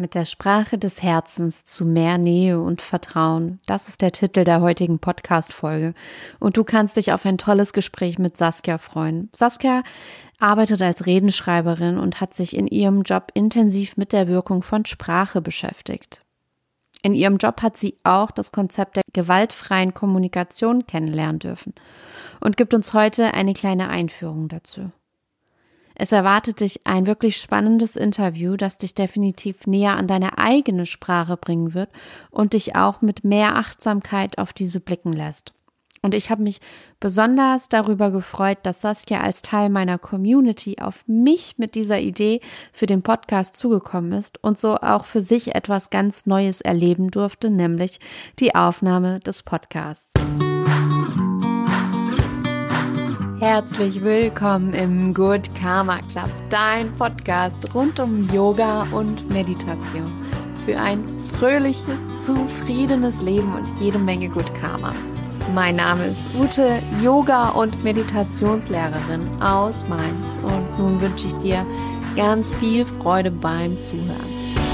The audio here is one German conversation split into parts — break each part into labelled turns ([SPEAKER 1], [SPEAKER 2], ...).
[SPEAKER 1] Mit der Sprache des Herzens zu mehr Nähe und Vertrauen. Das ist der Titel der heutigen Podcast-Folge. Und du kannst dich auf ein tolles Gespräch mit Saskia freuen. Saskia arbeitet als Redenschreiberin und hat sich in ihrem Job intensiv mit der Wirkung von Sprache beschäftigt. In ihrem Job hat sie auch das Konzept der gewaltfreien Kommunikation kennenlernen dürfen und gibt uns heute eine kleine Einführung dazu. Es erwartet dich ein wirklich spannendes Interview, das dich definitiv näher an deine eigene Sprache bringen wird und dich auch mit mehr Achtsamkeit auf diese blicken lässt. Und ich habe mich besonders darüber gefreut, dass Saskia als Teil meiner Community auf mich mit dieser Idee für den Podcast zugekommen ist und so auch für sich etwas ganz Neues erleben durfte, nämlich die Aufnahme des Podcasts. Herzlich willkommen im Good Karma Club, dein Podcast rund um Yoga und Meditation für ein fröhliches, zufriedenes Leben und jede Menge Good Karma. Mein Name ist Ute, Yoga- und Meditationslehrerin aus Mainz und nun wünsche ich dir ganz viel Freude beim Zuhören.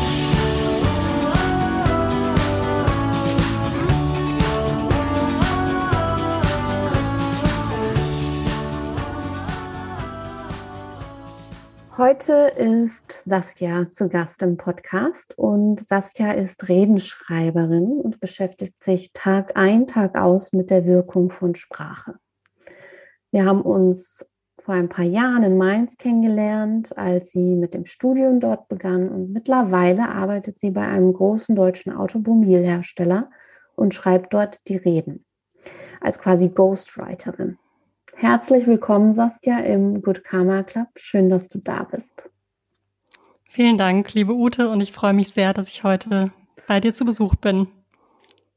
[SPEAKER 1] Heute ist Saskia zu Gast im Podcast und Saskia ist Redenschreiberin und beschäftigt sich Tag ein, Tag aus mit der Wirkung von Sprache. Wir haben uns vor ein paar Jahren in Mainz kennengelernt, als sie mit dem Studium dort begann und mittlerweile arbeitet sie bei einem großen deutschen Automobilhersteller und schreibt dort die Reden als quasi Ghostwriterin. Herzlich willkommen, Saskia, im Good Karma Club. Schön, dass du da bist.
[SPEAKER 2] Vielen Dank, liebe Ute, und ich freue mich sehr, dass ich heute bei dir zu Besuch bin.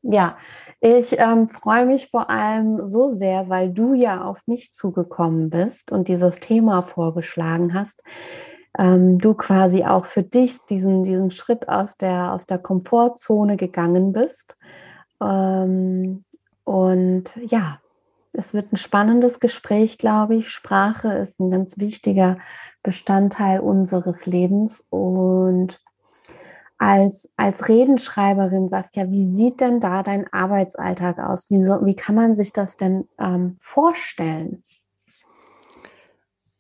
[SPEAKER 1] Ja, ich ähm, freue mich vor allem so sehr, weil du ja auf mich zugekommen bist und dieses Thema vorgeschlagen hast. Ähm, du quasi auch für dich diesen, diesen Schritt aus der, aus der Komfortzone gegangen bist. Ähm, und ja, es wird ein spannendes Gespräch, glaube ich. Sprache ist ein ganz wichtiger Bestandteil unseres Lebens. Und als, als Redenschreiberin, Saskia, wie sieht denn da dein Arbeitsalltag aus? Wie, so, wie kann man sich das denn ähm, vorstellen?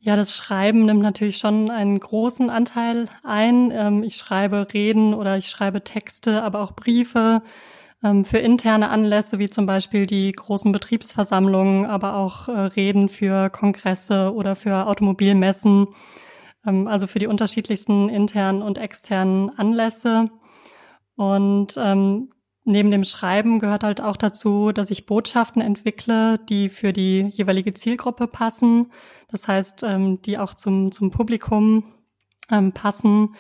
[SPEAKER 2] Ja, das Schreiben nimmt natürlich schon einen großen Anteil ein. Ähm, ich schreibe Reden oder ich schreibe Texte, aber auch Briefe für interne Anlässe wie zum Beispiel die großen Betriebsversammlungen, aber auch äh, Reden für Kongresse oder für Automobilmessen, ähm, also für die unterschiedlichsten internen und externen Anlässe. Und ähm, neben dem Schreiben gehört halt auch dazu, dass ich Botschaften entwickle, die für die jeweilige Zielgruppe passen. Das heißt, ähm, die auch zum, zum Publikum ähm, passen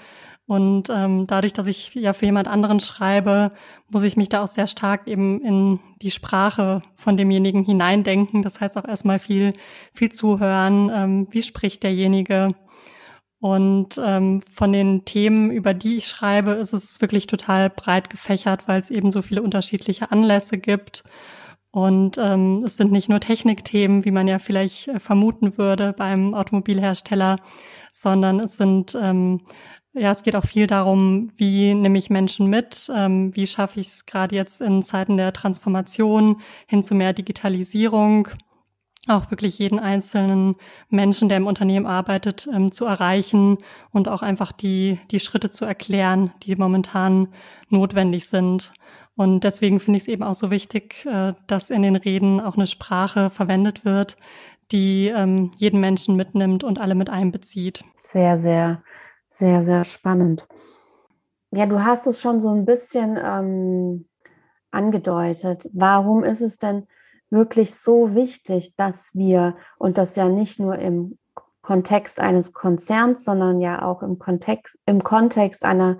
[SPEAKER 2] und ähm, dadurch, dass ich ja für jemand anderen schreibe, muss ich mich da auch sehr stark eben in die Sprache von demjenigen hineindenken. Das heißt auch erstmal viel, viel zuhören. Ähm, wie spricht derjenige? Und ähm, von den Themen, über die ich schreibe, ist es wirklich total breit gefächert, weil es eben so viele unterschiedliche Anlässe gibt. Und ähm, es sind nicht nur Technikthemen, wie man ja vielleicht äh, vermuten würde beim Automobilhersteller, sondern es sind ähm, ja, es geht auch viel darum, wie nehme ich Menschen mit, ähm, wie schaffe ich es gerade jetzt in Zeiten der Transformation hin zu mehr Digitalisierung, auch wirklich jeden einzelnen Menschen, der im Unternehmen arbeitet, ähm, zu erreichen und auch einfach die, die Schritte zu erklären, die momentan notwendig sind. Und deswegen finde ich es eben auch so wichtig, äh, dass in den Reden auch eine Sprache verwendet wird, die ähm, jeden Menschen mitnimmt und alle mit einbezieht.
[SPEAKER 1] Sehr, sehr sehr, sehr spannend. Ja, du hast es schon so ein bisschen ähm, angedeutet. Warum ist es denn wirklich so wichtig, dass wir, und das ja nicht nur im Kontext eines Konzerns, sondern ja auch im Kontext, im Kontext einer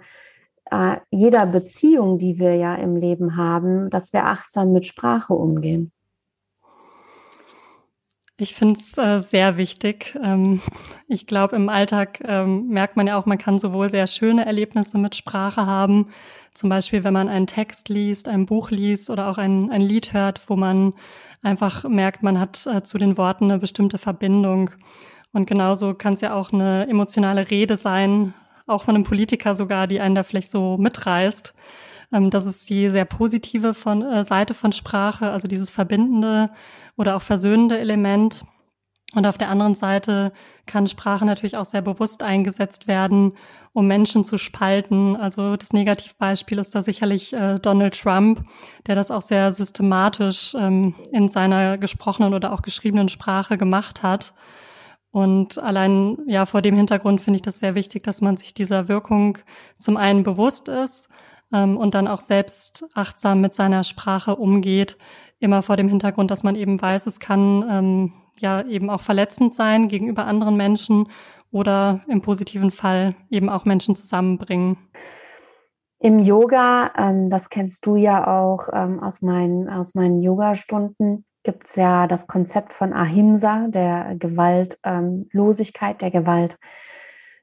[SPEAKER 1] äh, jeder Beziehung, die wir ja im Leben haben, dass wir achtsam mit Sprache umgehen?
[SPEAKER 2] Ich finde es äh, sehr wichtig. Ähm, ich glaube, im Alltag ähm, merkt man ja auch, man kann sowohl sehr schöne Erlebnisse mit Sprache haben, zum Beispiel wenn man einen Text liest, ein Buch liest oder auch ein, ein Lied hört, wo man einfach merkt, man hat äh, zu den Worten eine bestimmte Verbindung. Und genauso kann es ja auch eine emotionale Rede sein, auch von einem Politiker sogar, die einen da vielleicht so mitreißt. Ähm, das ist die sehr positive von, äh, Seite von Sprache, also dieses verbindende oder auch versöhnende Element. Und auf der anderen Seite kann Sprache natürlich auch sehr bewusst eingesetzt werden, um Menschen zu spalten. Also das Negativbeispiel ist da sicherlich äh, Donald Trump, der das auch sehr systematisch ähm, in seiner gesprochenen oder auch geschriebenen Sprache gemacht hat. Und allein ja vor dem Hintergrund finde ich das sehr wichtig, dass man sich dieser Wirkung zum einen bewusst ist ähm, und dann auch selbst achtsam mit seiner Sprache umgeht. Immer vor dem Hintergrund, dass man eben weiß, es kann ähm, ja eben auch verletzend sein gegenüber anderen Menschen oder im positiven Fall eben auch Menschen zusammenbringen.
[SPEAKER 1] Im Yoga, ähm, das kennst du ja auch ähm, aus meinen, aus meinen Yoga-Stunden, gibt es ja das Konzept von Ahimsa, der Gewaltlosigkeit, der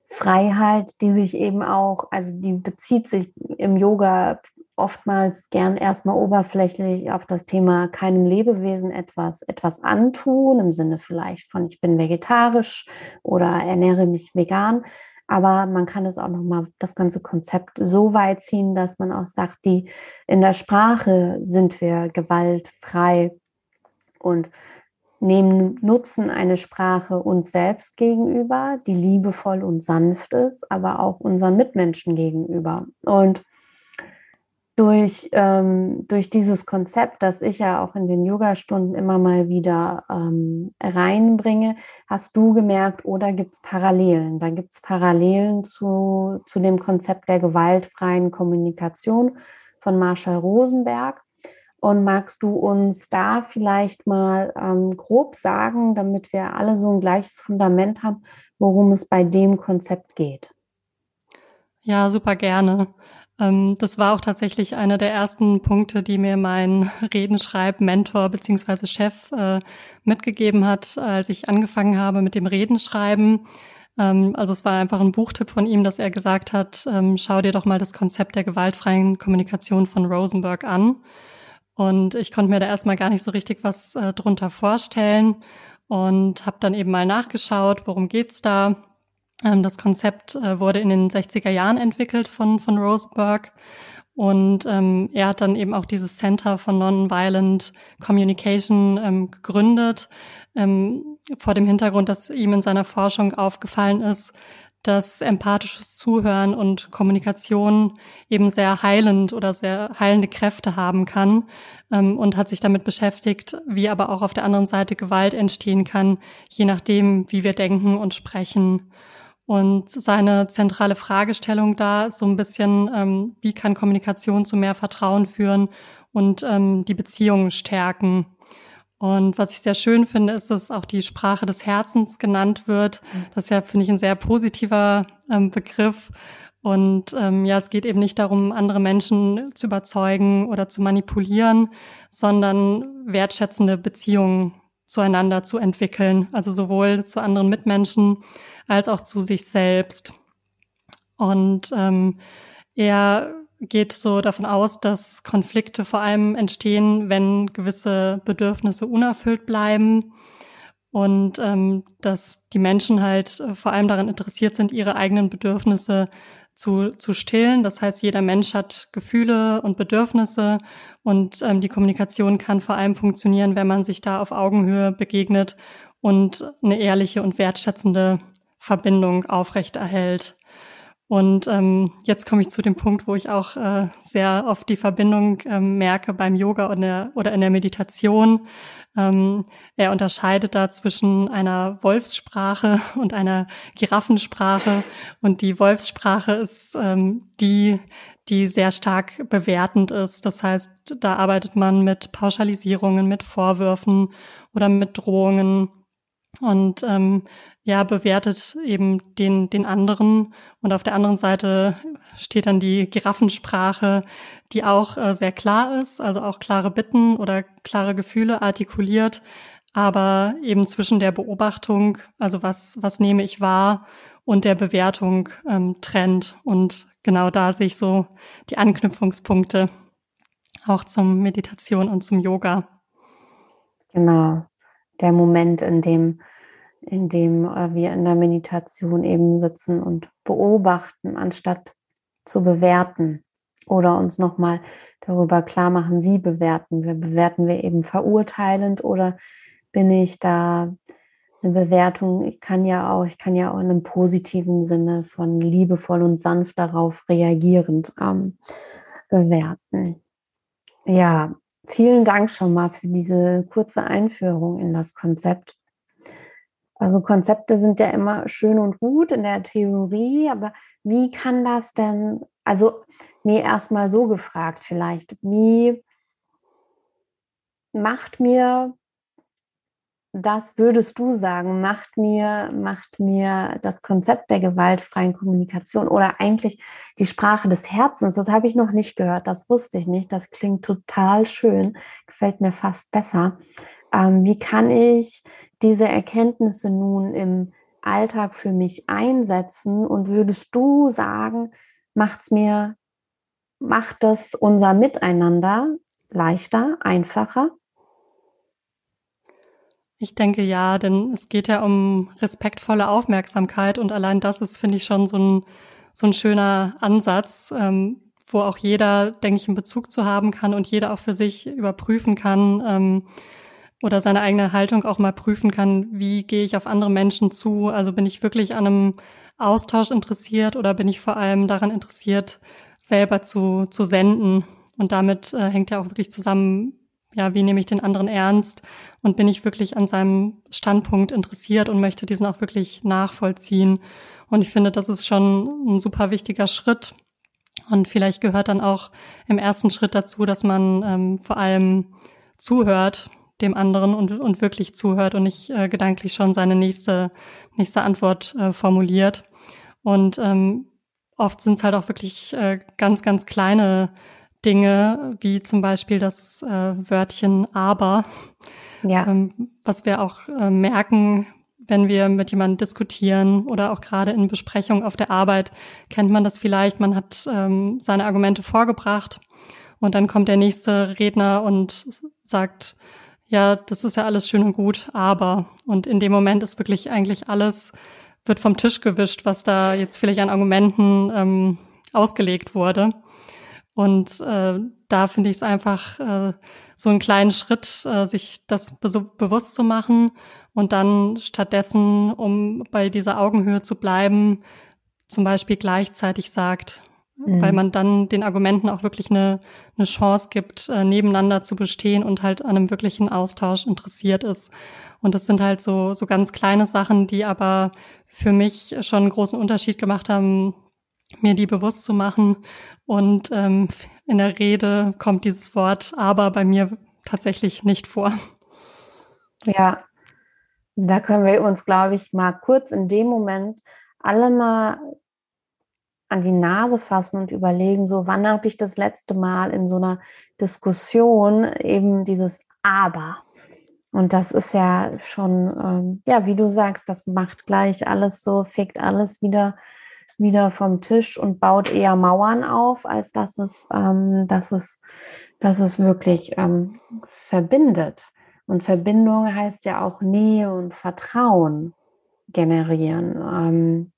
[SPEAKER 1] Gewaltfreiheit, die sich eben auch, also die bezieht sich im Yoga oftmals gern erstmal oberflächlich auf das Thema keinem Lebewesen etwas, etwas antun, im Sinne vielleicht von ich bin vegetarisch oder ernähre mich vegan. Aber man kann es auch nochmal, das ganze Konzept so weit ziehen, dass man auch sagt, die in der Sprache sind wir gewaltfrei und nehmen, nutzen eine Sprache uns selbst gegenüber, die liebevoll und sanft ist, aber auch unseren Mitmenschen gegenüber. Und durch, ähm, durch dieses Konzept, das ich ja auch in den Yoga-Stunden immer mal wieder ähm, reinbringe, hast du gemerkt, oder gibt es Parallelen? Da gibt es Parallelen zu, zu dem Konzept der gewaltfreien Kommunikation von Marshall Rosenberg. Und magst du uns da vielleicht mal ähm, grob sagen, damit wir alle so ein gleiches Fundament haben, worum es bei dem Konzept geht?
[SPEAKER 2] Ja, super gerne. Ähm, das war auch tatsächlich einer der ersten Punkte, die mir mein Redenschreib-Mentor beziehungsweise Chef äh, mitgegeben hat, als ich angefangen habe mit dem Redenschreiben. Ähm, also es war einfach ein Buchtipp von ihm, dass er gesagt hat, ähm, schau dir doch mal das Konzept der gewaltfreien Kommunikation von Rosenberg an. Und ich konnte mir da erstmal gar nicht so richtig was äh, drunter vorstellen und habe dann eben mal nachgeschaut, worum geht's da ähm, das Konzept äh, wurde in den 60er Jahren entwickelt von, von Rosenberg. Und ähm, er hat dann eben auch dieses Center for Nonviolent Communication ähm, gegründet, ähm, vor dem Hintergrund, dass ihm in seiner Forschung aufgefallen ist, dass empathisches Zuhören und Kommunikation eben sehr heilend oder sehr heilende Kräfte haben kann ähm, und hat sich damit beschäftigt, wie aber auch auf der anderen Seite Gewalt entstehen kann, je nachdem, wie wir denken und sprechen. Und seine zentrale Fragestellung da ist so ein bisschen, ähm, wie kann Kommunikation zu mehr Vertrauen führen und ähm, die Beziehungen stärken. Und was ich sehr schön finde, ist, dass auch die Sprache des Herzens genannt wird. Mhm. Das ist ja, finde ich, ein sehr positiver ähm, Begriff. Und ähm, ja, es geht eben nicht darum, andere Menschen zu überzeugen oder zu manipulieren, sondern wertschätzende Beziehungen zueinander zu entwickeln. Also sowohl zu anderen Mitmenschen als auch zu sich selbst. Und ähm, er geht so davon aus, dass Konflikte vor allem entstehen, wenn gewisse Bedürfnisse unerfüllt bleiben und ähm, dass die Menschen halt äh, vor allem daran interessiert sind, ihre eigenen Bedürfnisse zu, zu stillen. Das heißt, jeder Mensch hat Gefühle und Bedürfnisse und ähm, die Kommunikation kann vor allem funktionieren, wenn man sich da auf Augenhöhe begegnet und eine ehrliche und wertschätzende Verbindung aufrechterhält. Und ähm, jetzt komme ich zu dem Punkt, wo ich auch äh, sehr oft die Verbindung ähm, merke beim Yoga oder, der, oder in der Meditation. Ähm, er unterscheidet da zwischen einer Wolfssprache und einer Giraffensprache. Und die Wolfssprache ist ähm, die, die sehr stark bewertend ist. Das heißt, da arbeitet man mit Pauschalisierungen, mit Vorwürfen oder mit Drohungen. Und ähm, ja, bewertet eben den, den anderen. Und auf der anderen Seite steht dann die Giraffensprache, die auch äh, sehr klar ist, also auch klare Bitten oder klare Gefühle artikuliert, aber eben zwischen der Beobachtung, also was, was nehme ich wahr, und der Bewertung ähm, trennt. Und genau da sehe ich so die Anknüpfungspunkte auch zum Meditation und zum Yoga.
[SPEAKER 1] Genau, der Moment, in dem indem äh, wir in der Meditation eben sitzen und beobachten, anstatt zu bewerten oder uns nochmal darüber klar machen, wie bewerten wir. Bewerten wir eben verurteilend oder bin ich da eine Bewertung, ich kann ja auch, ich kann ja auch in einem positiven Sinne von liebevoll und sanft darauf reagierend ähm, bewerten. Ja, vielen Dank schon mal für diese kurze Einführung in das Konzept. Also Konzepte sind ja immer schön und gut in der Theorie, aber wie kann das denn, also mir erstmal so gefragt vielleicht, wie macht mir das würdest du sagen, macht mir, macht mir das Konzept der gewaltfreien Kommunikation oder eigentlich die Sprache des Herzens, das habe ich noch nicht gehört, das wusste ich nicht, das klingt total schön, gefällt mir fast besser. Ähm, wie kann ich diese Erkenntnisse nun im Alltag für mich einsetzen und würdest du sagen, macht es mir, macht das unser Miteinander leichter, einfacher?
[SPEAKER 2] Ich denke ja, denn es geht ja um respektvolle Aufmerksamkeit und allein das ist, finde ich, schon so ein, so ein schöner Ansatz, ähm, wo auch jeder, denke ich, einen Bezug zu haben kann und jeder auch für sich überprüfen kann ähm, oder seine eigene Haltung auch mal prüfen kann, wie gehe ich auf andere Menschen zu. Also bin ich wirklich an einem Austausch interessiert oder bin ich vor allem daran interessiert, selber zu, zu senden. Und damit äh, hängt ja auch wirklich zusammen, ja, wie nehme ich den anderen ernst und bin ich wirklich an seinem Standpunkt interessiert und möchte diesen auch wirklich nachvollziehen. Und ich finde, das ist schon ein super wichtiger Schritt. Und vielleicht gehört dann auch im ersten Schritt dazu, dass man ähm, vor allem zuhört dem anderen und, und wirklich zuhört und nicht äh, gedanklich schon seine nächste, nächste Antwort äh, formuliert. Und ähm, oft sind es halt auch wirklich äh, ganz, ganz kleine Dinge, wie zum Beispiel das äh, Wörtchen aber, ja. ähm, was wir auch äh, merken, wenn wir mit jemandem diskutieren oder auch gerade in Besprechungen auf der Arbeit, kennt man das vielleicht, man hat ähm, seine Argumente vorgebracht und dann kommt der nächste Redner und sagt, ja, das ist ja alles schön und gut, aber und in dem Moment ist wirklich eigentlich alles, wird vom Tisch gewischt, was da jetzt vielleicht an Argumenten ähm, ausgelegt wurde. Und äh, da finde ich es einfach äh, so einen kleinen Schritt, äh, sich das be bewusst zu machen und dann stattdessen, um bei dieser Augenhöhe zu bleiben, zum Beispiel gleichzeitig sagt, mhm. weil man dann den Argumenten auch wirklich eine, eine Chance gibt, äh, nebeneinander zu bestehen und halt an einem wirklichen Austausch interessiert ist. Und das sind halt so, so ganz kleine Sachen, die aber für mich schon einen großen Unterschied gemacht haben, mir die bewusst zu machen. Und ähm, in der Rede kommt dieses Wort aber bei mir tatsächlich nicht vor.
[SPEAKER 1] Ja, da können wir uns, glaube ich, mal kurz in dem Moment alle mal an die Nase fassen und überlegen, so wann habe ich das letzte Mal in so einer Diskussion eben dieses Aber. Und das ist ja schon, ähm, ja, wie du sagst, das macht gleich alles so, fegt alles wieder wieder vom Tisch und baut eher Mauern auf, als dass es, ähm, dass es, dass es wirklich ähm, verbindet. Und Verbindung heißt ja auch Nähe und Vertrauen generieren. Ähm,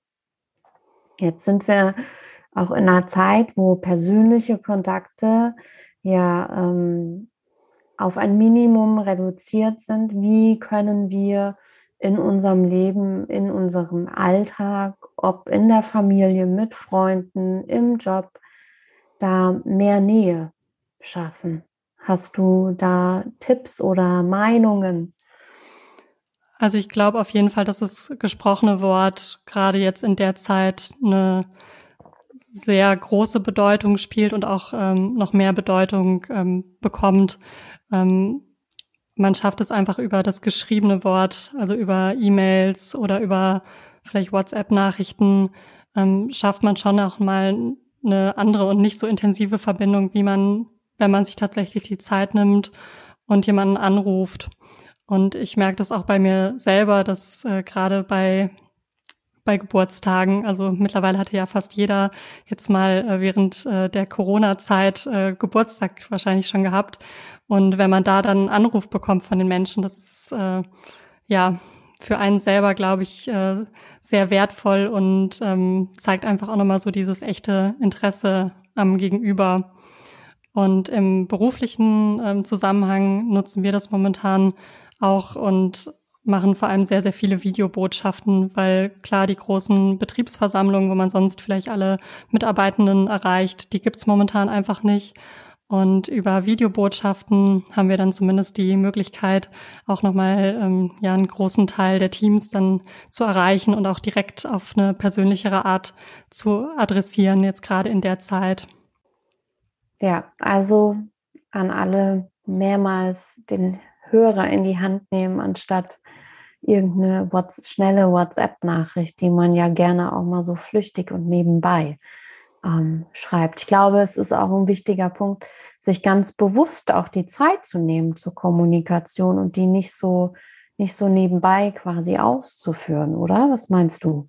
[SPEAKER 1] jetzt sind wir auch in einer Zeit, wo persönliche Kontakte ja ähm, auf ein Minimum reduziert sind. Wie können wir in unserem Leben, in unserem Alltag, ob in der Familie, mit Freunden, im Job, da mehr Nähe schaffen. Hast du da Tipps oder Meinungen?
[SPEAKER 2] Also ich glaube auf jeden Fall, dass das gesprochene Wort gerade jetzt in der Zeit eine sehr große Bedeutung spielt und auch ähm, noch mehr Bedeutung ähm, bekommt. Ähm, man schafft es einfach über das geschriebene Wort, also über E-Mails oder über vielleicht WhatsApp-Nachrichten, ähm, schafft man schon auch mal eine andere und nicht so intensive Verbindung, wie man, wenn man sich tatsächlich die Zeit nimmt und jemanden anruft. Und ich merke das auch bei mir selber, dass äh, gerade bei bei Geburtstagen. Also mittlerweile hatte ja fast jeder jetzt mal äh, während äh, der Corona-Zeit äh, Geburtstag wahrscheinlich schon gehabt. Und wenn man da dann einen Anruf bekommt von den Menschen, das ist äh, ja für einen selber, glaube ich, äh, sehr wertvoll und ähm, zeigt einfach auch nochmal so dieses echte Interesse am Gegenüber. Und im beruflichen ähm, Zusammenhang nutzen wir das momentan auch und machen vor allem sehr, sehr viele Videobotschaften, weil klar, die großen Betriebsversammlungen, wo man sonst vielleicht alle Mitarbeitenden erreicht, die gibt's momentan einfach nicht. Und über Videobotschaften haben wir dann zumindest die Möglichkeit, auch nochmal ähm, ja, einen großen Teil der Teams dann zu erreichen und auch direkt auf eine persönlichere Art zu adressieren, jetzt gerade in der Zeit.
[SPEAKER 1] Ja, also an alle mehrmals den Hörer in die Hand nehmen, anstatt irgendeine What's schnelle WhatsApp-Nachricht, die man ja gerne auch mal so flüchtig und nebenbei ähm, schreibt. Ich glaube, es ist auch ein wichtiger Punkt, sich ganz bewusst auch die Zeit zu nehmen zur Kommunikation und die nicht so, nicht so nebenbei quasi auszuführen, oder? Was meinst du?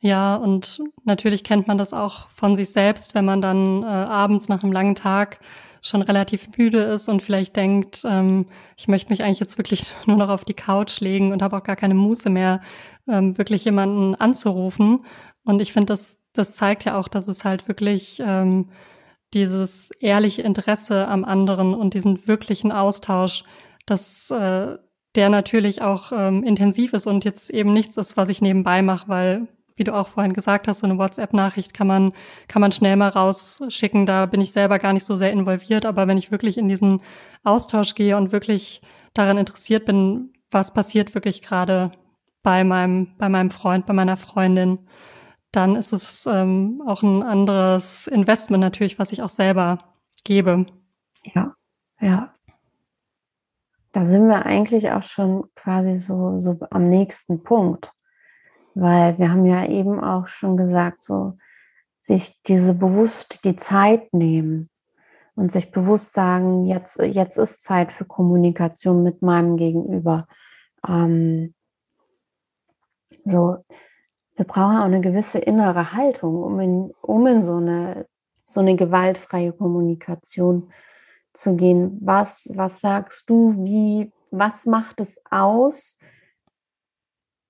[SPEAKER 2] Ja, und natürlich kennt man das auch von sich selbst, wenn man dann äh, abends nach einem langen Tag schon relativ müde ist und vielleicht denkt, ähm, ich möchte mich eigentlich jetzt wirklich nur noch auf die Couch legen und habe auch gar keine Muße mehr, ähm, wirklich jemanden anzurufen. Und ich finde, das, das zeigt ja auch, dass es halt wirklich ähm, dieses ehrliche Interesse am anderen und diesen wirklichen Austausch, dass äh, der natürlich auch ähm, intensiv ist und jetzt eben nichts ist, was ich nebenbei mache, weil wie du auch vorhin gesagt hast, so eine WhatsApp-Nachricht kann man, kann man schnell mal rausschicken. Da bin ich selber gar nicht so sehr involviert. Aber wenn ich wirklich in diesen Austausch gehe und wirklich daran interessiert bin, was passiert wirklich gerade bei meinem, bei meinem Freund, bei meiner Freundin, dann ist es ähm, auch ein anderes Investment natürlich, was ich auch selber gebe.
[SPEAKER 1] Ja, ja. Da sind wir eigentlich auch schon quasi so, so am nächsten Punkt. Weil wir haben ja eben auch schon gesagt, so sich diese bewusst die Zeit nehmen und sich bewusst sagen, jetzt, jetzt ist Zeit für Kommunikation mit meinem Gegenüber. Ähm, so, wir brauchen auch eine gewisse innere Haltung, um in, um in so eine, so eine gewaltfreie Kommunikation zu gehen. Was, was sagst du, wie, was macht es aus,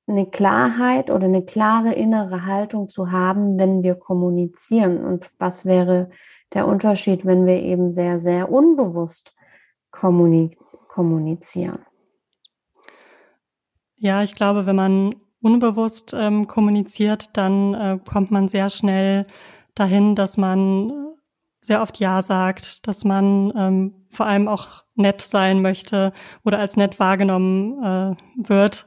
[SPEAKER 1] eine Klarheit oder eine klare innere Haltung zu haben, wenn wir kommunizieren. Und was wäre der Unterschied, wenn wir eben sehr, sehr unbewusst kommunizieren?
[SPEAKER 2] Ja, ich glaube, wenn man unbewusst ähm, kommuniziert, dann äh, kommt man sehr schnell dahin, dass man sehr oft Ja sagt, dass man ähm, vor allem auch nett sein möchte oder als nett wahrgenommen äh, wird.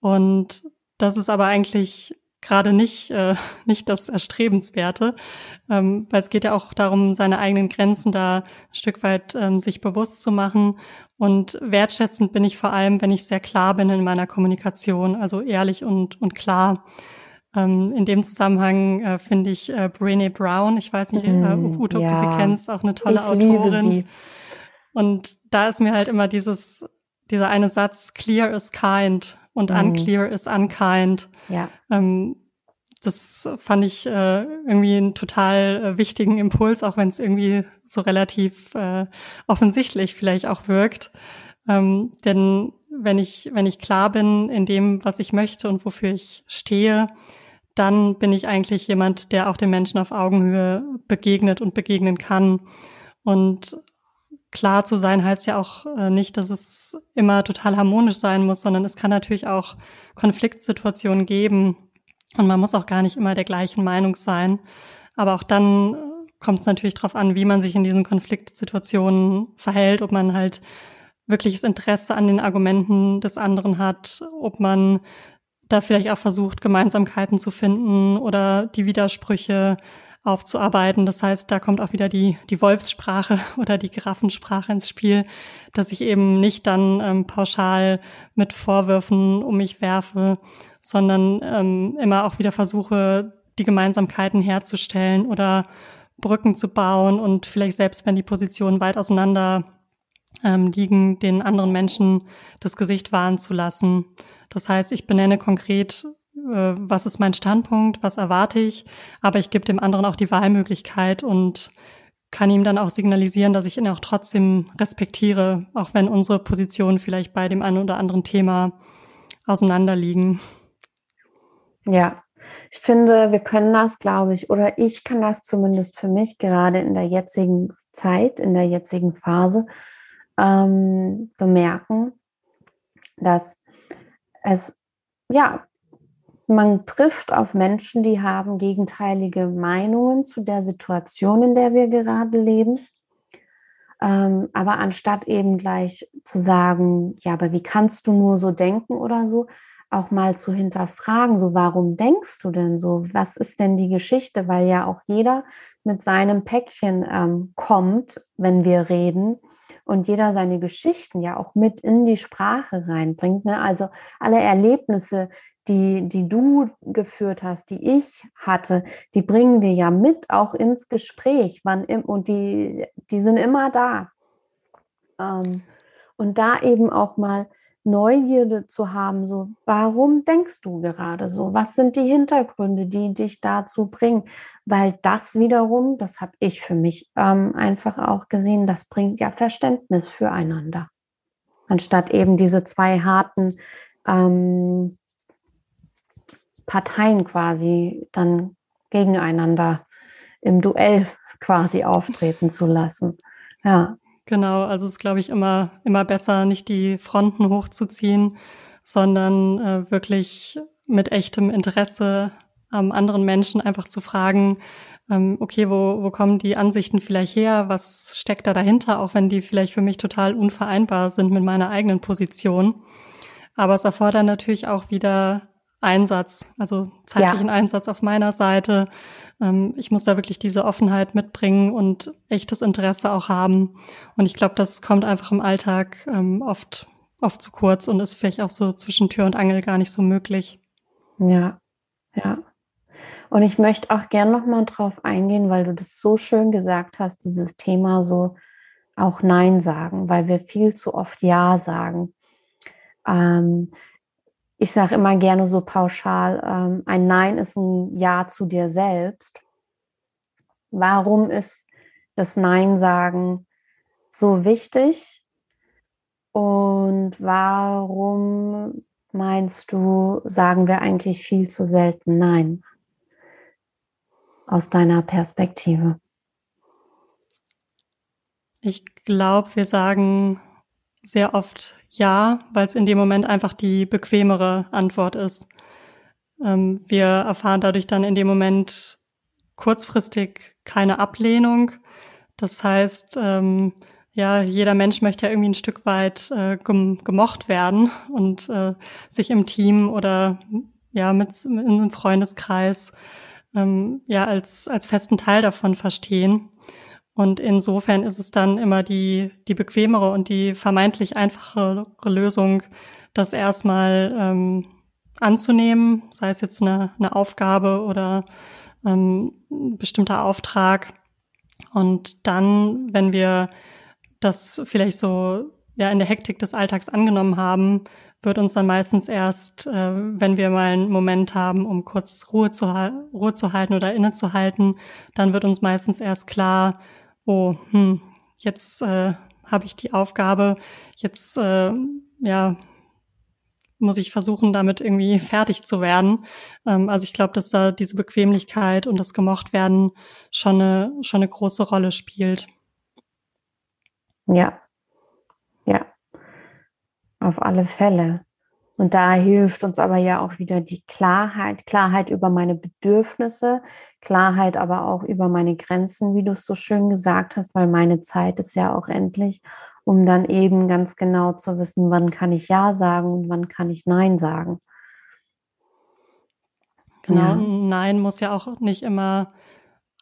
[SPEAKER 2] Und das ist aber eigentlich gerade nicht, äh, nicht das Erstrebenswerte, ähm, weil es geht ja auch darum, seine eigenen Grenzen da ein Stück weit ähm, sich bewusst zu machen. Und wertschätzend bin ich vor allem, wenn ich sehr klar bin in meiner Kommunikation, also ehrlich und, und klar. Ähm, in dem Zusammenhang äh, finde ich äh, Brené Brown, ich weiß nicht, äh, mhm, ob ja. du sie kennst, auch eine tolle ich Autorin. Und da ist mir halt immer dieses, dieser eine Satz, clear is kind und mhm. unclear is unkind.
[SPEAKER 1] Ja.
[SPEAKER 2] Ähm, das fand ich äh, irgendwie einen total äh, wichtigen Impuls, auch wenn es irgendwie so relativ äh, offensichtlich vielleicht auch wirkt. Ähm, denn wenn ich, wenn ich klar bin in dem, was ich möchte und wofür ich stehe, dann bin ich eigentlich jemand, der auch den Menschen auf Augenhöhe begegnet und begegnen kann. Und klar zu sein heißt ja auch äh, nicht, dass es immer total harmonisch sein muss, sondern es kann natürlich auch Konfliktsituationen geben und man muss auch gar nicht immer der gleichen Meinung sein. Aber auch dann äh, kommt es natürlich darauf an, wie man sich in diesen Konfliktsituationen verhält, ob man halt wirkliches Interesse an den Argumenten des anderen hat, ob man da vielleicht auch versucht, Gemeinsamkeiten zu finden oder die Widersprüche aufzuarbeiten. Das heißt, da kommt auch wieder die, die Wolfssprache oder die Giraffensprache ins Spiel, dass ich eben nicht dann ähm, pauschal mit Vorwürfen um mich werfe, sondern ähm, immer auch wieder versuche, die Gemeinsamkeiten herzustellen oder Brücken zu bauen und vielleicht selbst, wenn die Positionen weit auseinander ähm, liegen, den anderen Menschen das Gesicht wahren zu lassen. Das heißt, ich benenne konkret, was ist mein Standpunkt, was erwarte ich, aber ich gebe dem anderen auch die Wahlmöglichkeit und kann ihm dann auch signalisieren, dass ich ihn auch trotzdem respektiere, auch wenn unsere Positionen vielleicht bei dem einen oder anderen Thema auseinanderliegen.
[SPEAKER 1] Ja, ich finde, wir können das, glaube ich, oder ich kann das zumindest für mich gerade in der jetzigen Zeit, in der jetzigen Phase ähm, bemerken, dass es, ja, man trifft auf Menschen, die haben gegenteilige Meinungen zu der Situation, in der wir gerade leben. Ähm, aber anstatt eben gleich zu sagen, ja, aber wie kannst du nur so denken oder so, auch mal zu hinterfragen, so warum denkst du denn so? Was ist denn die Geschichte? Weil ja auch jeder mit seinem Päckchen ähm, kommt, wenn wir reden und jeder seine Geschichten ja auch mit in die Sprache reinbringt. Ne? Also alle Erlebnisse, die, die du geführt hast, die ich hatte, die bringen wir ja mit auch ins Gespräch. Wann, und die, die sind immer da. Ähm, und da eben auch mal Neugierde zu haben, so, warum denkst du gerade so? Was sind die Hintergründe, die dich dazu bringen? Weil das wiederum, das habe ich für mich ähm, einfach auch gesehen, das bringt ja Verständnis füreinander. Anstatt eben diese zwei harten ähm, Parteien quasi dann gegeneinander im Duell quasi auftreten zu lassen. Ja.
[SPEAKER 2] Genau, also es ist, glaube ich, immer, immer besser, nicht die Fronten hochzuziehen, sondern äh, wirklich mit echtem Interesse am anderen Menschen einfach zu fragen, ähm, okay, wo, wo kommen die Ansichten vielleicht her? Was steckt da dahinter? Auch wenn die vielleicht für mich total unvereinbar sind mit meiner eigenen Position. Aber es erfordert natürlich auch wieder Einsatz, also zeitlichen ja. Einsatz auf meiner Seite. Ähm, ich muss da wirklich diese Offenheit mitbringen und echtes Interesse auch haben. Und ich glaube, das kommt einfach im Alltag ähm, oft, oft zu kurz und ist vielleicht auch so zwischen Tür und Angel gar nicht so möglich.
[SPEAKER 1] Ja, ja. Und ich möchte auch gern noch mal drauf eingehen, weil du das so schön gesagt hast, dieses Thema so auch Nein sagen, weil wir viel zu oft Ja sagen. Ähm, ich sage immer gerne so pauschal, ähm, ein Nein ist ein Ja zu dir selbst. Warum ist das Nein sagen so wichtig? Und warum meinst du, sagen wir eigentlich viel zu selten Nein? Aus deiner Perspektive.
[SPEAKER 2] Ich glaube, wir sagen sehr oft ja, weil es in dem Moment einfach die bequemere Antwort ist. Ähm, wir erfahren dadurch dann in dem Moment kurzfristig keine Ablehnung. Das heißt, ähm, ja, jeder Mensch möchte ja irgendwie ein Stück weit äh, gemocht werden und äh, sich im Team oder ja mit in einem Freundeskreis ähm, ja als als festen Teil davon verstehen. Und insofern ist es dann immer die, die bequemere und die vermeintlich einfachere Lösung, das erstmal ähm, anzunehmen, sei es jetzt eine, eine Aufgabe oder ähm, ein bestimmter Auftrag. Und dann, wenn wir das vielleicht so ja in der Hektik des Alltags angenommen haben, wird uns dann meistens erst, äh, wenn wir mal einen Moment haben, um kurz Ruhe zu, Ruhe zu halten oder innezuhalten, dann wird uns meistens erst klar, oh, hm, jetzt äh, habe ich die Aufgabe, jetzt äh, ja muss ich versuchen, damit irgendwie fertig zu werden. Ähm, also ich glaube, dass da diese Bequemlichkeit und das gemocht werden schon eine, schon eine große Rolle spielt.
[SPEAKER 1] Ja, ja, auf alle Fälle. Und da hilft uns aber ja auch wieder die Klarheit, Klarheit über meine Bedürfnisse, Klarheit aber auch über meine Grenzen, wie du es so schön gesagt hast, weil meine Zeit ist ja auch endlich, um dann eben ganz genau zu wissen, wann kann ich Ja sagen und wann kann ich Nein sagen.
[SPEAKER 2] Genau, ja. Nein muss ja auch nicht immer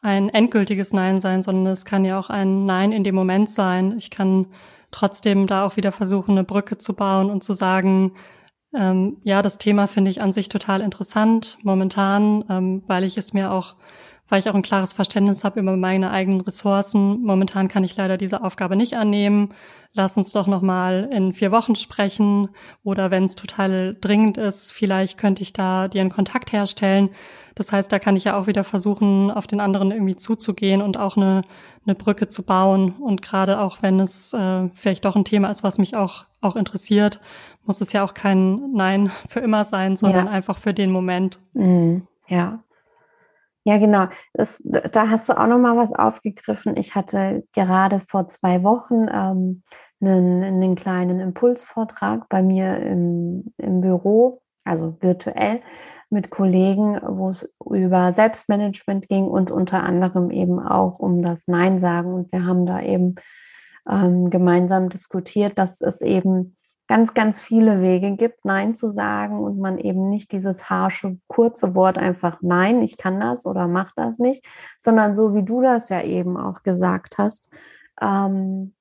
[SPEAKER 2] ein endgültiges Nein sein, sondern es kann ja auch ein Nein in dem Moment sein. Ich kann trotzdem da auch wieder versuchen, eine Brücke zu bauen und zu sagen, ähm, ja, das Thema finde ich an sich total interessant momentan, ähm, weil ich es mir auch weil ich auch ein klares Verständnis habe über meine eigenen Ressourcen. Momentan kann ich leider diese Aufgabe nicht annehmen. Lass uns doch noch mal in vier Wochen sprechen oder wenn es total dringend ist, vielleicht könnte ich da dir einen Kontakt herstellen. Das heißt, da kann ich ja auch wieder versuchen, auf den anderen irgendwie zuzugehen und auch eine, eine Brücke zu bauen. Und gerade auch wenn es äh, vielleicht doch ein Thema ist, was mich auch auch interessiert, muss es ja auch kein Nein für immer sein, sondern ja. einfach für den Moment.
[SPEAKER 1] Mhm. Ja, ja, genau. Das, da hast du auch noch mal was aufgegriffen. Ich hatte gerade vor zwei Wochen ähm, einen, einen kleinen Impulsvortrag bei mir im, im Büro, also virtuell mit Kollegen, wo es über Selbstmanagement ging und unter anderem eben auch um das Nein sagen. Und wir haben da eben ähm, gemeinsam diskutiert, dass es eben ganz, ganz viele Wege gibt, Nein zu sagen und man eben nicht dieses harsche, kurze Wort einfach Nein, ich kann das oder mach das nicht, sondern so wie du das ja eben auch gesagt hast, ähm,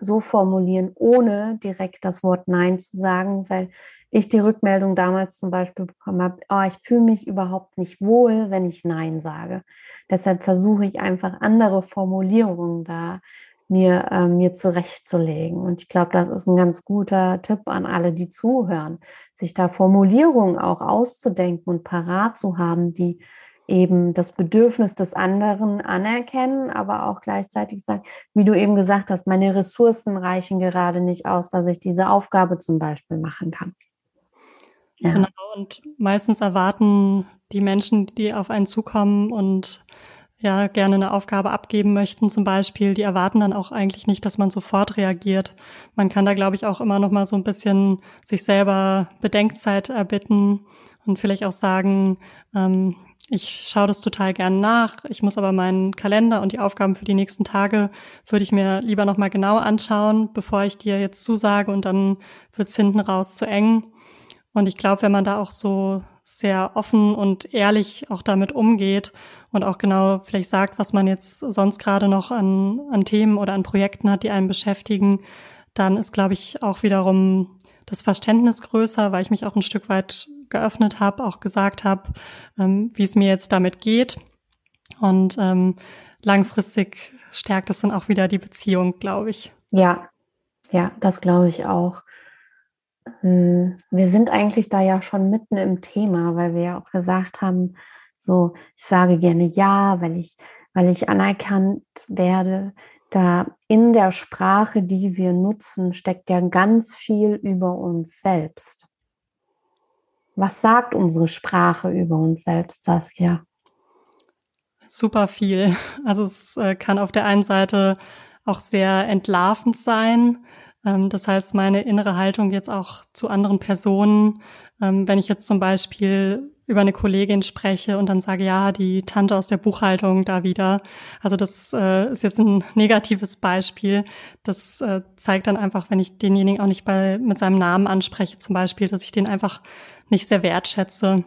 [SPEAKER 1] so formulieren, ohne direkt das Wort Nein zu sagen, weil ich die Rückmeldung damals zum Beispiel bekommen habe, oh, ich fühle mich überhaupt nicht wohl, wenn ich Nein sage. Deshalb versuche ich einfach andere Formulierungen da mir, äh, mir zurechtzulegen. Und ich glaube, das ist ein ganz guter Tipp an alle, die zuhören, sich da Formulierungen auch auszudenken und parat zu haben, die eben das Bedürfnis des anderen anerkennen, aber auch gleichzeitig sagen, wie du eben gesagt hast, meine Ressourcen reichen gerade nicht aus, dass ich diese Aufgabe zum Beispiel machen kann.
[SPEAKER 2] Ja. Genau, und meistens erwarten die Menschen, die auf einen zukommen und ja gerne eine Aufgabe abgeben möchten, zum Beispiel, die erwarten dann auch eigentlich nicht, dass man sofort reagiert. Man kann da, glaube ich, auch immer noch mal so ein bisschen sich selber Bedenkzeit erbitten und vielleicht auch sagen, ähm, ich schaue das total gern nach. Ich muss aber meinen Kalender und die Aufgaben für die nächsten Tage würde ich mir lieber noch mal genau anschauen, bevor ich dir jetzt zusage und dann wird's hinten raus zu eng. Und ich glaube, wenn man da auch so sehr offen und ehrlich auch damit umgeht und auch genau vielleicht sagt, was man jetzt sonst gerade noch an, an Themen oder an Projekten hat, die einen beschäftigen, dann ist, glaube ich, auch wiederum das Verständnis größer, weil ich mich auch ein Stück weit geöffnet habe, auch gesagt habe, ähm, wie es mir jetzt damit geht. Und ähm, langfristig stärkt es dann auch wieder die Beziehung, glaube ich.
[SPEAKER 1] Ja, ja, das glaube ich auch. Hm, wir sind eigentlich da ja schon mitten im Thema, weil wir ja auch gesagt haben, so, ich sage gerne ja, weil ich, weil ich anerkannt werde. Da in der Sprache, die wir nutzen, steckt ja ganz viel über uns selbst. Was sagt unsere Sprache über uns selbst, Saskia?
[SPEAKER 2] Super viel. Also es äh, kann auf der einen Seite auch sehr entlarvend sein. Ähm, das heißt, meine innere Haltung jetzt auch zu anderen Personen, ähm, wenn ich jetzt zum Beispiel über eine Kollegin spreche und dann sage, ja, die Tante aus der Buchhaltung da wieder. Also das äh, ist jetzt ein negatives Beispiel. Das äh, zeigt dann einfach, wenn ich denjenigen auch nicht bei, mit seinem Namen anspreche, zum Beispiel, dass ich den einfach nicht sehr wertschätze.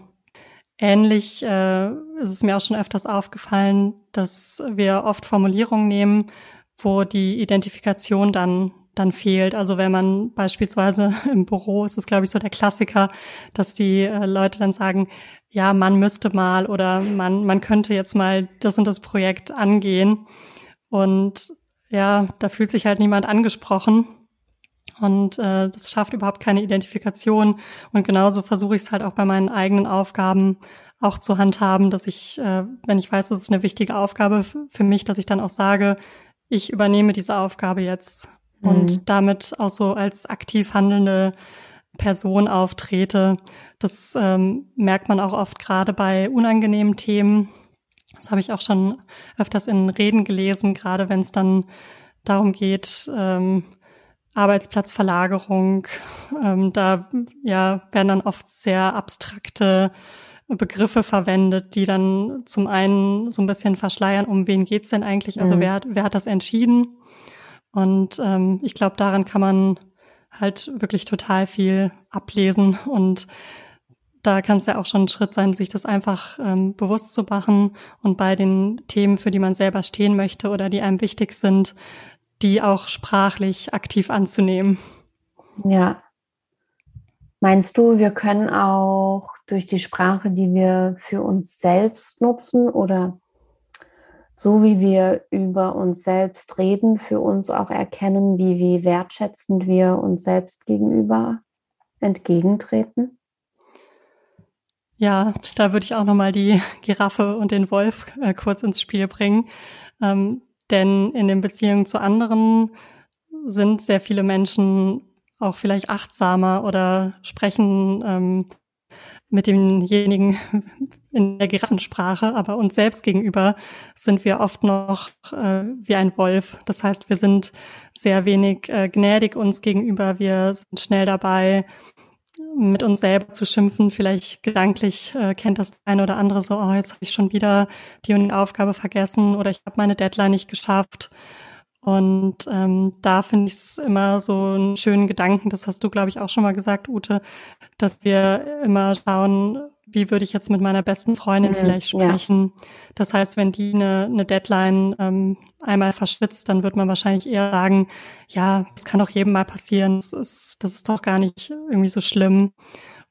[SPEAKER 2] Ähnlich äh, ist es mir auch schon öfters aufgefallen, dass wir oft Formulierungen nehmen, wo die Identifikation dann dann fehlt. Also wenn man beispielsweise im Büro ist es, glaube ich, so der Klassiker, dass die äh, Leute dann sagen, ja, man müsste mal oder man, man könnte jetzt mal das und das Projekt angehen. Und ja, da fühlt sich halt niemand angesprochen. Und äh, das schafft überhaupt keine Identifikation. Und genauso versuche ich es halt auch bei meinen eigenen Aufgaben auch zu handhaben, dass ich, äh, wenn ich weiß, das ist eine wichtige Aufgabe für mich, dass ich dann auch sage, ich übernehme diese Aufgabe jetzt und mhm. damit auch so als aktiv handelnde Person auftrete. Das ähm, merkt man auch oft gerade bei unangenehmen Themen. Das habe ich auch schon öfters in Reden gelesen, gerade wenn es dann darum geht, ähm, Arbeitsplatzverlagerung. Ähm, da ja, werden dann oft sehr abstrakte Begriffe verwendet, die dann zum einen so ein bisschen verschleiern, um wen geht's denn eigentlich? Also mhm. wer, wer hat das entschieden? Und ähm, ich glaube, daran kann man halt wirklich total viel ablesen und da kann es ja auch schon ein Schritt sein, sich das einfach ähm, bewusst zu machen und bei den Themen, für die man selber stehen möchte oder die einem wichtig sind, die auch sprachlich aktiv anzunehmen.
[SPEAKER 1] Ja. Meinst du, wir können auch durch die Sprache, die wir für uns selbst nutzen oder so wie wir über uns selbst reden, für uns auch erkennen, wie, wie wertschätzend wir uns selbst gegenüber entgegentreten?
[SPEAKER 2] Ja, da würde ich auch nochmal die Giraffe und den Wolf äh, kurz ins Spiel bringen. Ähm, denn in den Beziehungen zu anderen sind sehr viele Menschen auch vielleicht achtsamer oder sprechen ähm, mit demjenigen in der Giraffensprache, aber uns selbst gegenüber sind wir oft noch äh, wie ein Wolf. Das heißt, wir sind sehr wenig äh, gnädig uns gegenüber. Wir sind schnell dabei, mit uns selber zu schimpfen. Vielleicht gedanklich äh, kennt das eine oder andere so, oh, jetzt habe ich schon wieder die und die Aufgabe vergessen oder ich habe meine Deadline nicht geschafft. Und ähm, da finde ich es immer so einen schönen Gedanken, das hast du, glaube ich, auch schon mal gesagt, Ute, dass wir immer schauen, wie würde ich jetzt mit meiner besten Freundin mhm, vielleicht sprechen. Ja. Das heißt, wenn die eine, eine Deadline ähm, einmal verschwitzt, dann wird man wahrscheinlich eher sagen, ja, das kann doch jedem mal passieren, das ist, das ist doch gar nicht irgendwie so schlimm.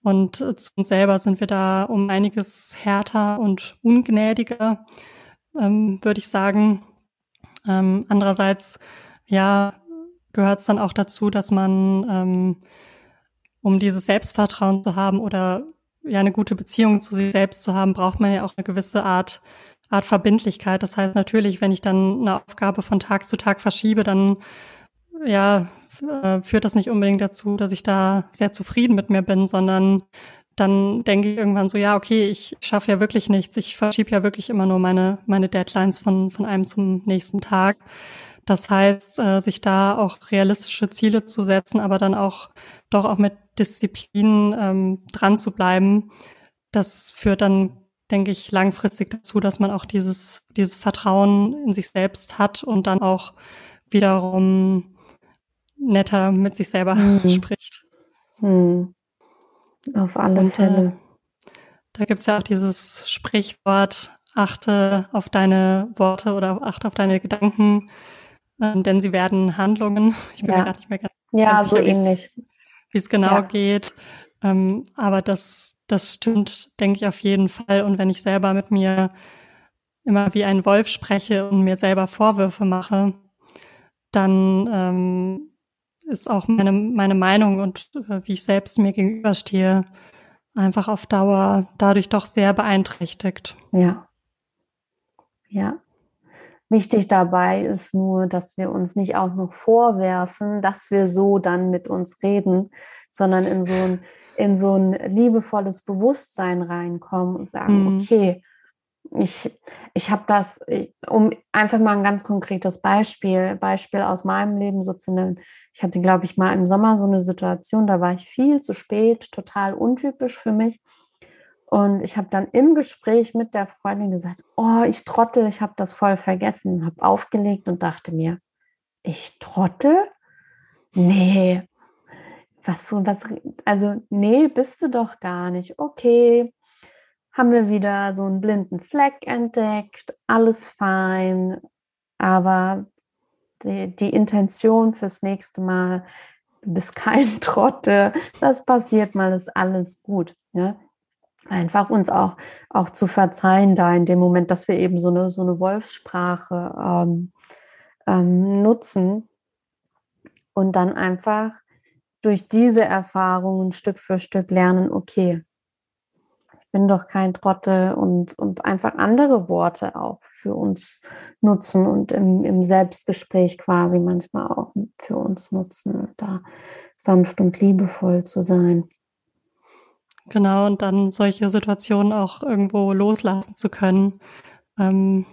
[SPEAKER 2] Und äh, zu uns selber sind wir da um einiges härter und ungnädiger, ähm, würde ich sagen. Ähm, andererseits, ja, gehört es dann auch dazu, dass man, ähm, um dieses Selbstvertrauen zu haben oder ja eine gute Beziehung zu sich selbst zu haben, braucht man ja auch eine gewisse Art Art Verbindlichkeit. Das heißt natürlich, wenn ich dann eine Aufgabe von Tag zu Tag verschiebe, dann ja äh, führt das nicht unbedingt dazu, dass ich da sehr zufrieden mit mir bin, sondern dann denke ich irgendwann so, ja, okay, ich schaffe ja wirklich nichts. Ich verschiebe ja wirklich immer nur meine, meine Deadlines von, von einem zum nächsten Tag. Das heißt, äh, sich da auch realistische Ziele zu setzen, aber dann auch doch auch mit Disziplin ähm, dran zu bleiben, das führt dann, denke ich, langfristig dazu, dass man auch dieses, dieses Vertrauen in sich selbst hat und dann auch wiederum netter mit sich selber mhm. spricht.
[SPEAKER 1] Mhm. Auf alle Und, äh, Fälle. Äh,
[SPEAKER 2] da gibt's ja auch dieses Sprichwort, achte auf deine Worte oder achte auf deine Gedanken, äh, denn sie werden Handlungen. Ich bin ja. mir gerade nicht mehr ganz,
[SPEAKER 1] ja, ganz so sicher, ähnlich.
[SPEAKER 2] Wie es genau ja. geht. Ähm, aber das, das stimmt, denke ich auf jeden Fall. Und wenn ich selber mit mir immer wie ein Wolf spreche und mir selber Vorwürfe mache, dann ähm, ist auch meine, meine Meinung und äh, wie ich selbst mir gegenüberstehe, einfach auf Dauer dadurch doch sehr beeinträchtigt.
[SPEAKER 1] Ja. Ja. Wichtig dabei ist nur, dass wir uns nicht auch noch vorwerfen, dass wir so dann mit uns reden, sondern in so ein, in so ein liebevolles Bewusstsein reinkommen und sagen, mhm. okay, ich, ich habe das, ich, um einfach mal ein ganz konkretes Beispiel, Beispiel aus meinem Leben so zu nennen. Ich hatte, glaube ich, mal im Sommer so eine Situation, da war ich viel zu spät, total untypisch für mich. Und ich habe dann im Gespräch mit der Freundin gesagt, oh, ich trottel, ich habe das voll vergessen, habe aufgelegt und dachte mir, ich trottel? Nee, was, was, also nee, bist du doch gar nicht. Okay, haben wir wieder so einen blinden Fleck entdeckt, alles fein, aber die, die Intention fürs nächste Mal, du bist kein Trottel, das passiert mal, ist alles gut. Ja? Einfach uns auch, auch zu verzeihen, da in dem Moment, dass wir eben so eine, so eine Wolfssprache ähm, ähm, nutzen und dann einfach durch diese Erfahrungen Stück für Stück lernen, okay, bin doch kein Trottel und, und einfach andere Worte auch für uns nutzen und im, im Selbstgespräch quasi manchmal auch für uns nutzen da sanft und liebevoll zu sein.
[SPEAKER 2] Genau, und dann solche Situationen auch irgendwo loslassen zu können. Ähm,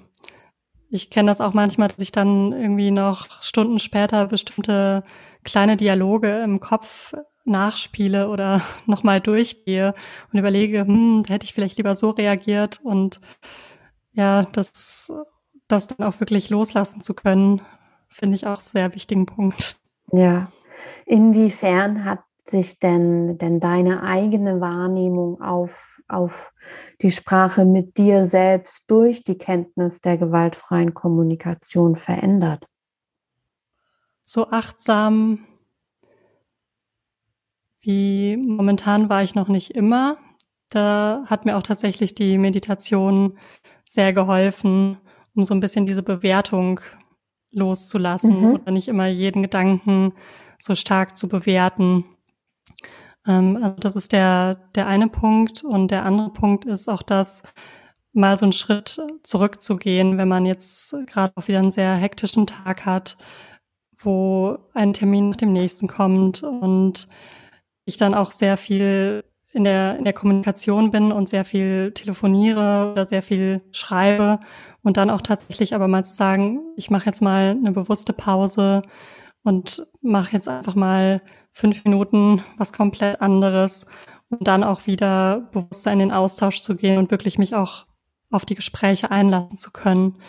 [SPEAKER 2] ich kenne das auch manchmal, dass ich dann irgendwie noch Stunden später bestimmte kleine Dialoge im Kopf nachspiele oder nochmal durchgehe und überlege, hm, hätte ich vielleicht lieber so reagiert und ja, das, das dann auch wirklich loslassen zu können, finde ich auch sehr wichtigen Punkt.
[SPEAKER 1] Ja. Inwiefern hat sich denn, denn deine eigene Wahrnehmung auf, auf die Sprache mit dir selbst durch die Kenntnis der gewaltfreien Kommunikation verändert?
[SPEAKER 2] So achtsam wie momentan war ich noch nicht immer. Da hat mir auch tatsächlich die Meditation sehr geholfen, um so ein bisschen diese Bewertung loszulassen mhm. oder nicht immer jeden Gedanken so stark zu bewerten. Ähm, also das ist der, der eine Punkt. Und der andere Punkt ist auch das, mal so einen Schritt zurückzugehen, wenn man jetzt gerade auch wieder einen sehr hektischen Tag hat, wo ein Termin nach dem nächsten kommt und ich dann auch sehr viel in der, in der Kommunikation bin und sehr viel telefoniere oder sehr viel schreibe und dann auch tatsächlich aber mal zu sagen, ich mache jetzt mal eine bewusste Pause und mache jetzt einfach mal fünf Minuten was komplett anderes und dann auch wieder bewusster in den Austausch zu gehen und wirklich mich auch auf die Gespräche einlassen zu können.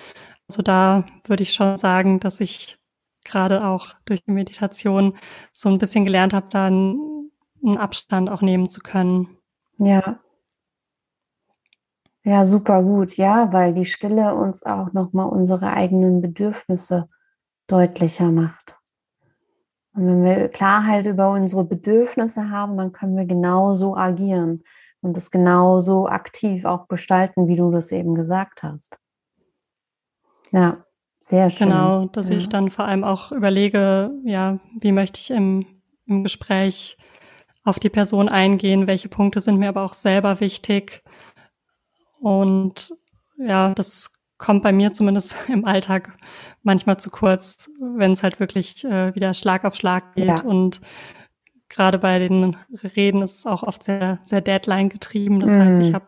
[SPEAKER 2] Also da würde ich schon sagen, dass ich gerade auch durch die Meditation so ein bisschen gelernt habe, da einen, Abstand auch nehmen zu können.
[SPEAKER 1] Ja. Ja, super gut. Ja, weil die Stille uns auch nochmal unsere eigenen Bedürfnisse deutlicher macht. Und wenn wir Klarheit über unsere Bedürfnisse haben, dann können wir genauso agieren und es genauso aktiv auch gestalten, wie du das eben gesagt hast. Ja, sehr schön.
[SPEAKER 2] Genau, dass ja. ich dann vor allem auch überlege, ja, wie möchte ich im, im Gespräch auf die Person eingehen, welche Punkte sind mir aber auch selber wichtig. Und ja, das kommt bei mir zumindest im Alltag manchmal zu kurz, wenn es halt wirklich äh, wieder Schlag auf Schlag geht ja. und gerade bei den Reden ist es auch oft sehr, sehr Deadline getrieben. Das mhm. heißt, ich mhm. habe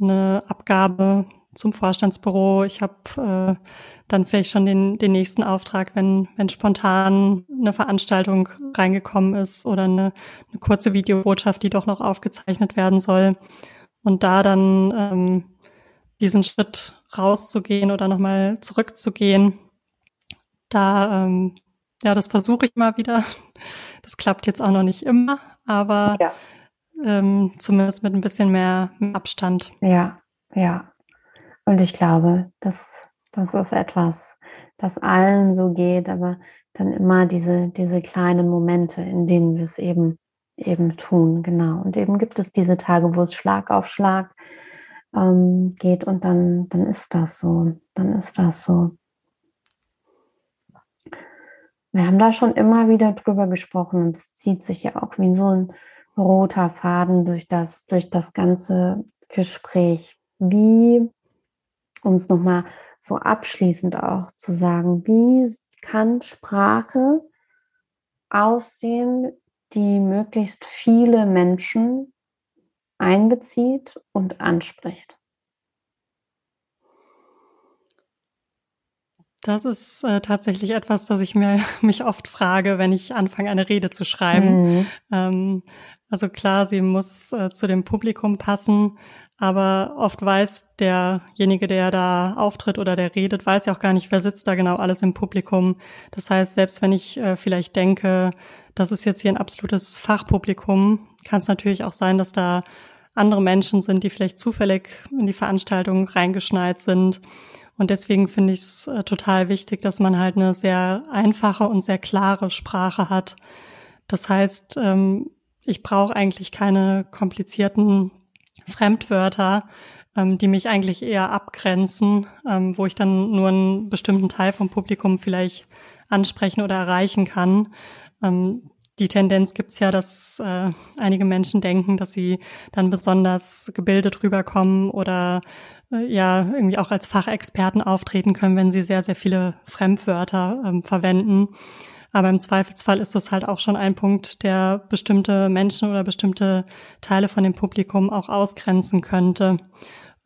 [SPEAKER 2] eine Abgabe zum Vorstandsbüro. Ich habe äh, dann vielleicht schon den, den nächsten Auftrag, wenn, wenn spontan eine Veranstaltung reingekommen ist oder eine, eine kurze Videobotschaft, die doch noch aufgezeichnet werden soll. Und da dann ähm, diesen Schritt rauszugehen oder nochmal zurückzugehen, da ähm, ja, das versuche ich mal wieder. Das klappt jetzt auch noch nicht immer, aber ja. ähm, zumindest mit ein bisschen mehr Abstand.
[SPEAKER 1] Ja, ja. Und ich glaube, das, das ist etwas, das allen so geht, aber dann immer diese, diese kleinen Momente, in denen wir es eben, eben tun, genau. Und eben gibt es diese Tage, wo es Schlag auf Schlag ähm, geht und dann, dann ist das so, dann ist das so. Wir haben da schon immer wieder drüber gesprochen und es zieht sich ja auch wie so ein roter Faden durch das, durch das ganze Gespräch. Wie, um es nochmal so abschließend auch zu sagen, wie kann Sprache aussehen, die möglichst viele Menschen einbezieht und anspricht?
[SPEAKER 2] Das ist äh, tatsächlich etwas, das ich mir, mich oft frage, wenn ich anfange, eine Rede zu schreiben. Mhm. Ähm, also klar, sie muss äh, zu dem Publikum passen, aber oft weiß derjenige, der da auftritt oder der redet, weiß ja auch gar nicht, wer sitzt da genau alles im Publikum. Das heißt, selbst wenn ich äh, vielleicht denke, das ist jetzt hier ein absolutes Fachpublikum, kann es natürlich auch sein, dass da andere Menschen sind, die vielleicht zufällig in die Veranstaltung reingeschneit sind und deswegen finde ich es äh, total wichtig, dass man halt eine sehr einfache und sehr klare Sprache hat. Das heißt, ähm, ich brauche eigentlich keine komplizierten Fremdwörter, ähm, die mich eigentlich eher abgrenzen, ähm, wo ich dann nur einen bestimmten Teil vom Publikum vielleicht ansprechen oder erreichen kann. Die Tendenz gibt's ja, dass äh, einige Menschen denken, dass sie dann besonders gebildet rüberkommen oder äh, ja irgendwie auch als Fachexperten auftreten können, wenn sie sehr, sehr viele Fremdwörter ähm, verwenden. Aber im Zweifelsfall ist das halt auch schon ein Punkt, der bestimmte Menschen oder bestimmte Teile von dem Publikum auch ausgrenzen könnte.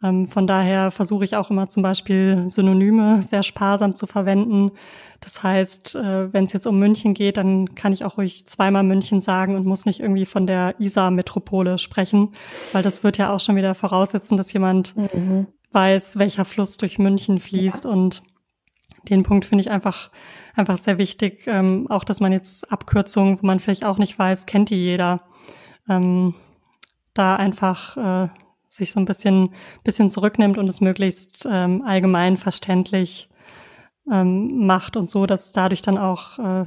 [SPEAKER 2] Ähm, von daher versuche ich auch immer zum Beispiel Synonyme sehr sparsam zu verwenden. Das heißt, äh, wenn es jetzt um München geht, dann kann ich auch ruhig zweimal München sagen und muss nicht irgendwie von der Isar-Metropole sprechen, weil das wird ja auch schon wieder voraussetzen, dass jemand mhm. weiß, welcher Fluss durch München fließt ja. und den Punkt finde ich einfach, einfach sehr wichtig. Ähm, auch, dass man jetzt Abkürzungen, wo man vielleicht auch nicht weiß, kennt die jeder. Ähm, da einfach äh, sich so ein bisschen, bisschen zurücknimmt und es möglichst ähm, allgemein verständlich ähm, macht und so, dass dadurch dann auch äh,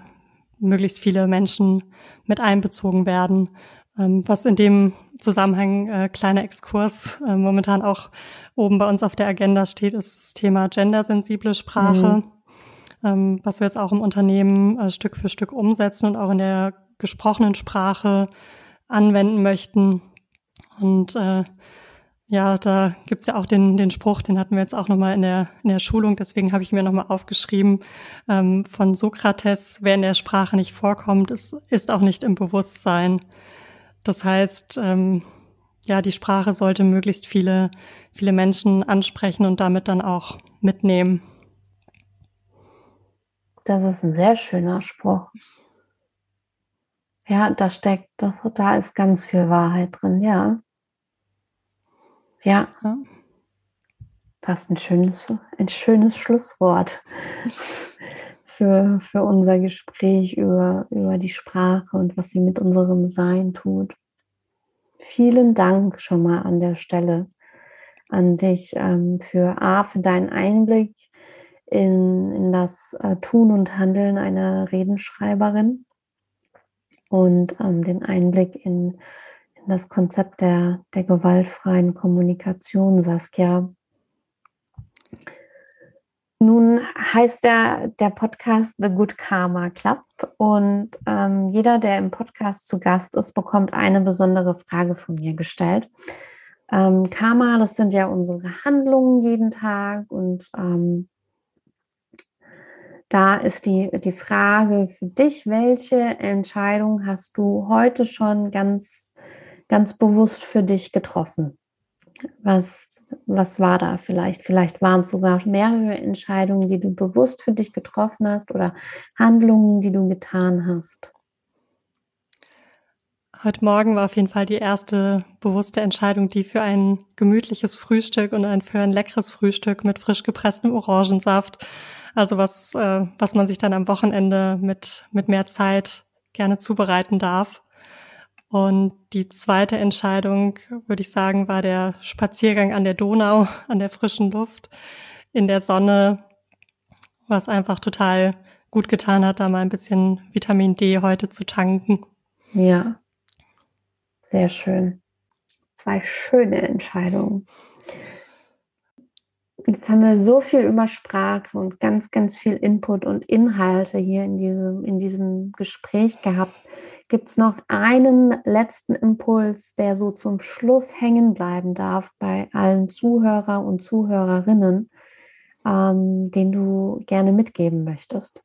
[SPEAKER 2] möglichst viele Menschen mit einbezogen werden. Ähm, was in dem Zusammenhang, äh, kleiner Exkurs, äh, momentan auch oben bei uns auf der Agenda steht, ist das Thema gendersensible Sprache, mhm. ähm, was wir jetzt auch im Unternehmen äh, Stück für Stück umsetzen und auch in der gesprochenen Sprache anwenden möchten. Und äh, ja, da gibt's ja auch den, den Spruch, den hatten wir jetzt auch nochmal in der, in der Schulung, deswegen habe ich mir nochmal aufgeschrieben, ähm, von Sokrates, wer in der Sprache nicht vorkommt, ist, ist auch nicht im Bewusstsein. Das heißt, ähm, ja, die Sprache sollte möglichst viele, viele Menschen ansprechen und damit dann auch mitnehmen.
[SPEAKER 1] Das ist ein sehr schöner Spruch. Ja, da steckt, da ist ganz viel Wahrheit drin, ja. Ja. ja. Fast ein schönes, ein schönes Schlusswort für, für unser Gespräch über, über die Sprache und was sie mit unserem Sein tut. Vielen Dank schon mal an der Stelle an dich ähm, für A, für deinen Einblick in, in das äh, Tun und Handeln einer Redenschreiberin und ähm, den Einblick in, in das Konzept der, der gewaltfreien Kommunikation, Saskia. Nun heißt ja der Podcast The Good Karma Club und ähm, jeder, der im Podcast zu Gast ist, bekommt eine besondere Frage von mir gestellt. Ähm, Karma, das sind ja unsere Handlungen jeden Tag und ähm, da ist die, die Frage für dich, welche Entscheidung hast du heute schon ganz, ganz bewusst für dich getroffen? Was, was war da vielleicht? Vielleicht waren es sogar mehrere Entscheidungen, die du bewusst für dich getroffen hast oder Handlungen, die du getan hast.
[SPEAKER 2] Heute Morgen war auf jeden Fall die erste bewusste Entscheidung, die für ein gemütliches Frühstück und ein für ein leckeres Frühstück mit frisch gepresstem Orangensaft. Also was, äh, was man sich dann am Wochenende mit, mit mehr Zeit gerne zubereiten darf. Und die zweite Entscheidung, würde ich sagen, war der Spaziergang an der Donau, an der frischen Luft, in der Sonne, was einfach total gut getan hat, da mal ein bisschen Vitamin D heute zu tanken.
[SPEAKER 1] Ja, sehr schön. Zwei schöne Entscheidungen. Jetzt haben wir so viel über Sprache und ganz, ganz viel Input und Inhalte hier in diesem, in diesem Gespräch gehabt. Gibt es noch einen letzten Impuls, der so zum Schluss hängen bleiben darf bei allen Zuhörer und Zuhörerinnen, ähm, den du gerne mitgeben möchtest?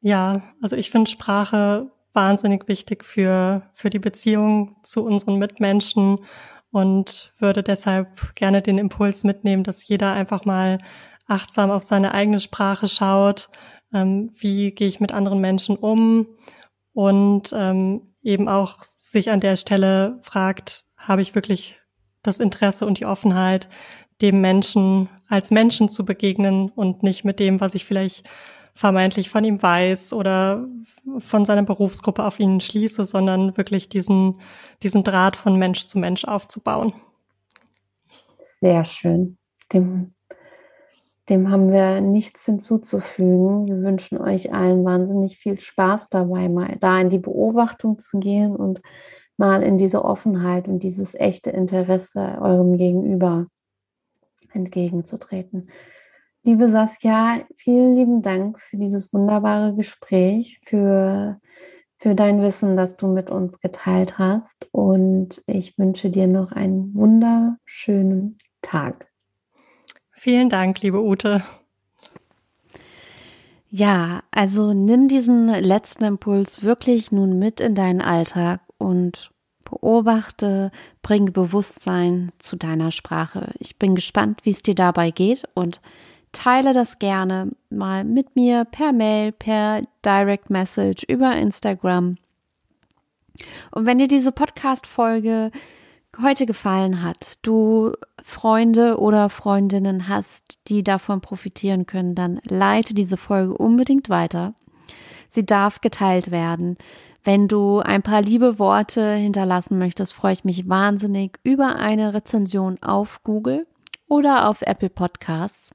[SPEAKER 2] Ja, also ich finde Sprache wahnsinnig wichtig für, für die Beziehung zu unseren Mitmenschen und würde deshalb gerne den Impuls mitnehmen, dass jeder einfach mal achtsam auf seine eigene Sprache schaut, ähm, wie gehe ich mit anderen Menschen um und ähm, eben auch sich an der Stelle fragt, habe ich wirklich das Interesse und die Offenheit, dem Menschen als Menschen zu begegnen und nicht mit dem, was ich vielleicht vermeintlich von ihm weiß oder von seiner Berufsgruppe auf ihn schließe, sondern wirklich diesen, diesen Draht von Mensch zu Mensch aufzubauen.
[SPEAKER 1] Sehr schön. Dem, dem haben wir nichts hinzuzufügen. Wir wünschen euch allen wahnsinnig viel Spaß dabei, mal da in die Beobachtung zu gehen und mal in diese Offenheit und dieses echte Interesse eurem Gegenüber entgegenzutreten. Liebe Saskia, vielen lieben Dank für dieses wunderbare Gespräch, für, für dein Wissen, das du mit uns geteilt hast. Und ich wünsche dir noch einen wunderschönen Tag.
[SPEAKER 2] Vielen Dank, liebe Ute.
[SPEAKER 1] Ja, also nimm diesen letzten Impuls wirklich nun mit in deinen Alltag und beobachte, bringe Bewusstsein zu deiner Sprache. Ich bin gespannt, wie es dir dabei geht und teile das gerne mal mit mir per Mail, per Direct Message, über Instagram. Und wenn dir diese Podcast-Folge heute gefallen hat, du Freunde oder Freundinnen hast, die davon profitieren können, dann leite diese Folge unbedingt weiter. Sie darf geteilt werden. Wenn du ein paar liebe Worte hinterlassen möchtest, freue ich mich wahnsinnig über eine Rezension auf Google oder auf Apple Podcasts.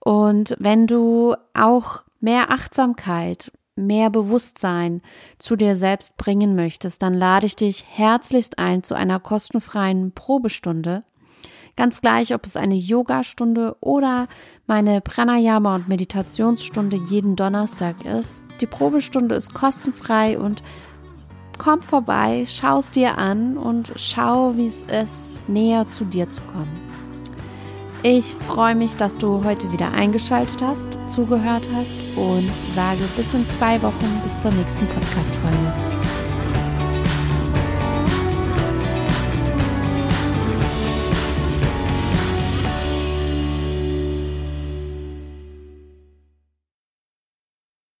[SPEAKER 1] Und wenn du auch mehr Achtsamkeit mehr Bewusstsein zu dir selbst bringen möchtest, dann lade ich dich herzlichst ein zu einer kostenfreien Probestunde. Ganz gleich, ob es eine Yogastunde oder meine Pranayama und Meditationsstunde jeden Donnerstag ist. Die Probestunde ist kostenfrei und komm vorbei, schau es dir an und schau, wie es ist, näher zu dir zu kommen. Ich freue mich, dass du heute wieder eingeschaltet hast, zugehört hast und sage bis in zwei Wochen, bis zur nächsten Podcast-Folge.